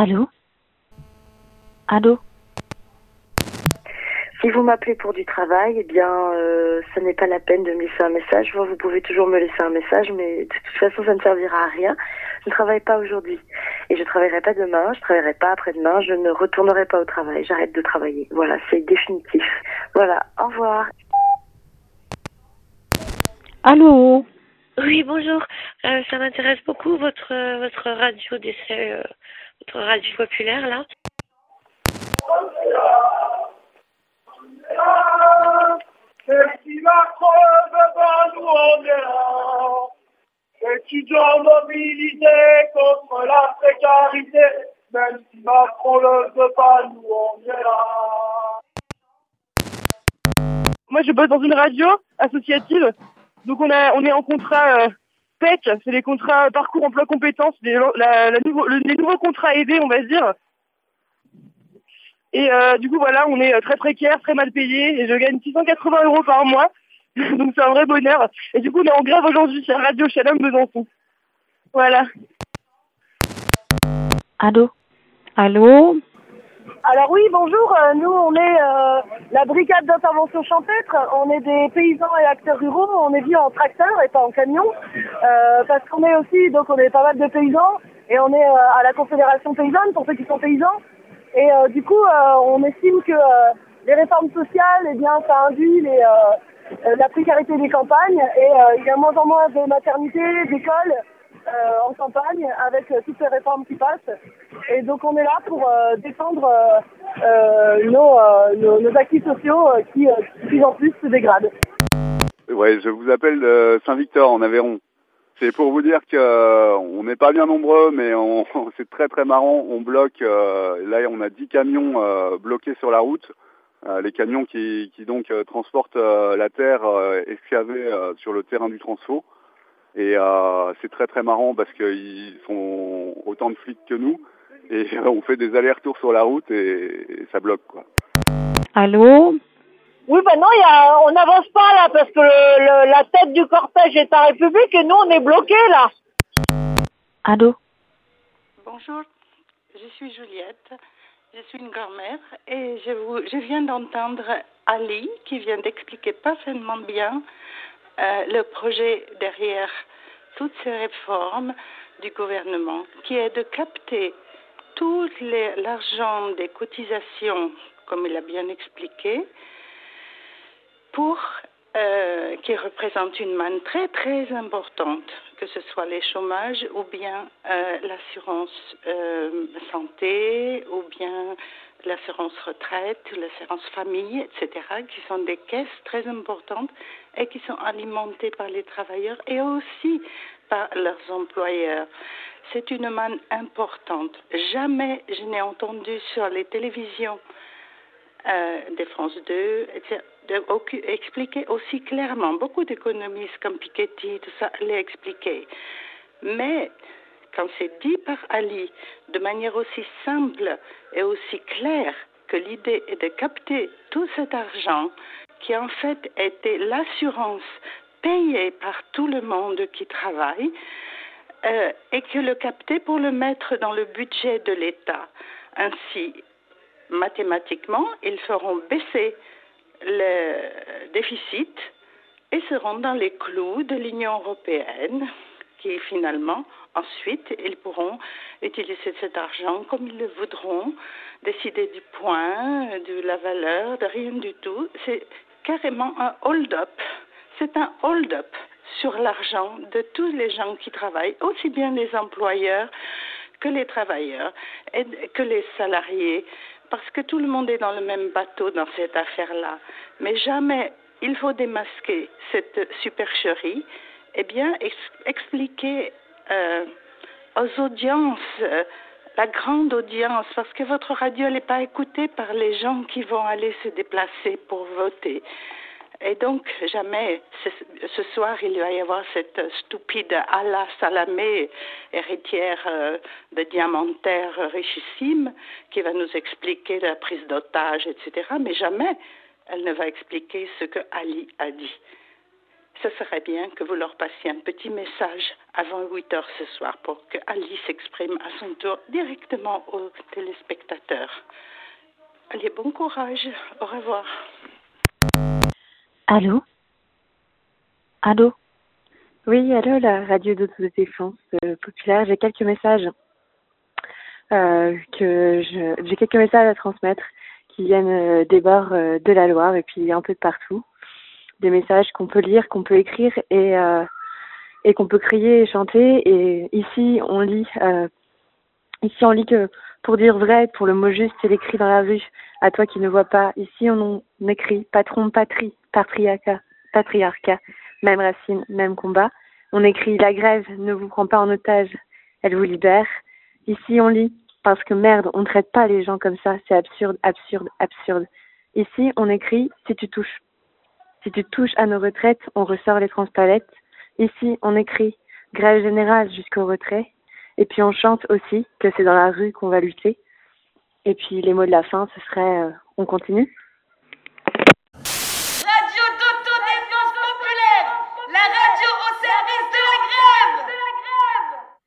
Allô Allô Si vous m'appelez pour du travail, eh bien, euh, ça n'est pas la peine de me laisser un message. Vous pouvez toujours me laisser un message, mais de toute façon, ça ne servira à rien. Je ne travaille pas aujourd'hui. Et je ne travaillerai pas demain, je ne travaillerai pas après-demain, je ne retournerai pas au travail. J'arrête de travailler. Voilà, c'est définitif. Voilà, au revoir. Allô Oui, bonjour. Euh, ça m'intéresse beaucoup votre euh, votre radio d'essai, euh, radio populaire là. Étudiants mobilisés contre la précarité. Même si Macron le veut pas, nous on est là. Moi, je bosse dans une radio associative. Donc, on, a, on est en contrat euh, PEC, c'est les contrats parcours emploi compétences, les, nouveaux contrats aidés, on va dire. Et euh, du coup, voilà, on est euh, très précaire, très mal payé, et je gagne 680 euros par mois. Donc, c'est un vrai bonheur. Et du coup, on est en grève aujourd'hui sur Radio Shalom Besançon. Voilà. Allô? Allô? Alors oui, bonjour. euh, nous, on est euh, la brigade d'intervention champêtre. On est des paysans et acteurs ruraux. On est venus en tracteur et pas en camion, euh, parce qu'on est aussi, donc on est pas mal de paysans et on est à la confédération paysanne pour ceux qui sont paysans. Et du coup, on estime que les réformes sociales, eh bien, ça induit la précarité des campagnes et il y a moins en moins de maternités, d'écoles en campagne avec toutes ces réformes qui passent. Et donc on est là pour euh, défendre euh, euh, nos, acquis sociaux qui de plus en plus se dégradent. Ouais, je vous appelle Saint-Victor en Aveyron. C'est pour vous dire que euh, on n'est pas bien nombreux, mais c'est très très marrant. On bloque. là, on a 10 camions bloqués sur la route. Les camions qui, donc transportent la terre excavée sur le terrain du transfo. Et c'est très très marrant parce qu'ils sont autant de flics que nous. Et on fait des allers-retours sur la route et, et ça bloque quoi. Allô? Oui, ben non, il y a, on n'avance pas là parce que le- le- la tête du cortège est à République et nous on est bloqués là. Allô? Bonjour, je suis Juliette, je suis une grand-mère et je, vous, je viens d'entendre Ali qui vient d'expliquer parfaitement bien euh, le projet derrière toutes ces réformes du gouvernement qui est de capter tout l'argent des cotisations, comme il a bien expliqué, pour euh, qui représente une manne très très importante, que ce soit les chômages ou bien euh, l'assurance euh, santé ou bien l'assurance retraite l'assurance famille, etc., qui sont des caisses très importantes et qui sont alimentées par les travailleurs et aussi par leurs employeurs. C'est une manne importante. Jamais je n'ai entendu sur les télévisions euh, de France 2, etc., expliquer aussi clairement. Beaucoup d'économistes comme Piketty, tout ça, l'ont expliqué. Mais quand c'est dit par Ali de manière aussi simple et aussi claire que l'idée est de capter tout cet argent qui en fait était l'assurance payée par tout le monde qui travaille euh, et que le capter pour le mettre dans le budget de l'État. Ainsi, mathématiquement, ils feront baisser le déficit et seront dans les clous de l'Union européenne qui finalement, ensuite, ils pourront utiliser cet argent comme ils le voudront, décider du point, de la valeur, de rien du tout. C'est carrément un hold-up. C'est un hold-up sur l'argent de tous les gens qui travaillent, aussi bien les employeurs que les travailleurs et que les salariés, parce que tout le monde est dans le même bateau dans cette affaire-là. Mais jamais il faut démasquer cette supercherie, eh bien, ex- expliquer euh, aux audiences, euh, la grande audience, parce que votre radio n'est pas écoutée par les gens qui vont aller se déplacer pour voter. Et donc, jamais, ce, soir, il va y avoir cette stupide Allah Salamé, héritière euh, de diamantaire richissime, qui va nous expliquer la prise d'otage, etc. Mais jamais elle ne va expliquer ce que Ali a dit. ce serait bien que vous leur passiez un petit message avant 8 heures ce soir pour que Ali s'exprime à son tour directement aux téléspectateurs. Allez, bon courage. Au revoir. Allô? Allô? Oui, allô, la radio d'autodéfense euh, populaire. J'ai quelques messages euh, que j'ai quelques messages à transmettre qui viennent euh, des bords euh, de la Loire et puis un peu de partout. Des messages qu'on peut lire, qu'on peut écrire et euh, et qu'on peut crier et chanter. Et ici, on lit ici on lit que pour dire vrai, pour le mot juste, c'est l'écrit dans la rue. À toi qui ne vois pas, ici on, on écrit patron, patrie, patriarcat, même racine, même combat. On écrit la grève ne vous prend pas en otage, elle vous libère. Ici on lit parce que merde, on ne traite pas les gens comme ça, c'est absurde, absurde, absurde. Ici on écrit si tu touches. Si tu touches à nos retraites, on ressort les transpalettes. Ici on écrit grève générale jusqu'au retrait. Et puis on chante aussi que c'est dans la rue qu'on va lutter. Et puis les mots de la fin, ce serait euh, on continue.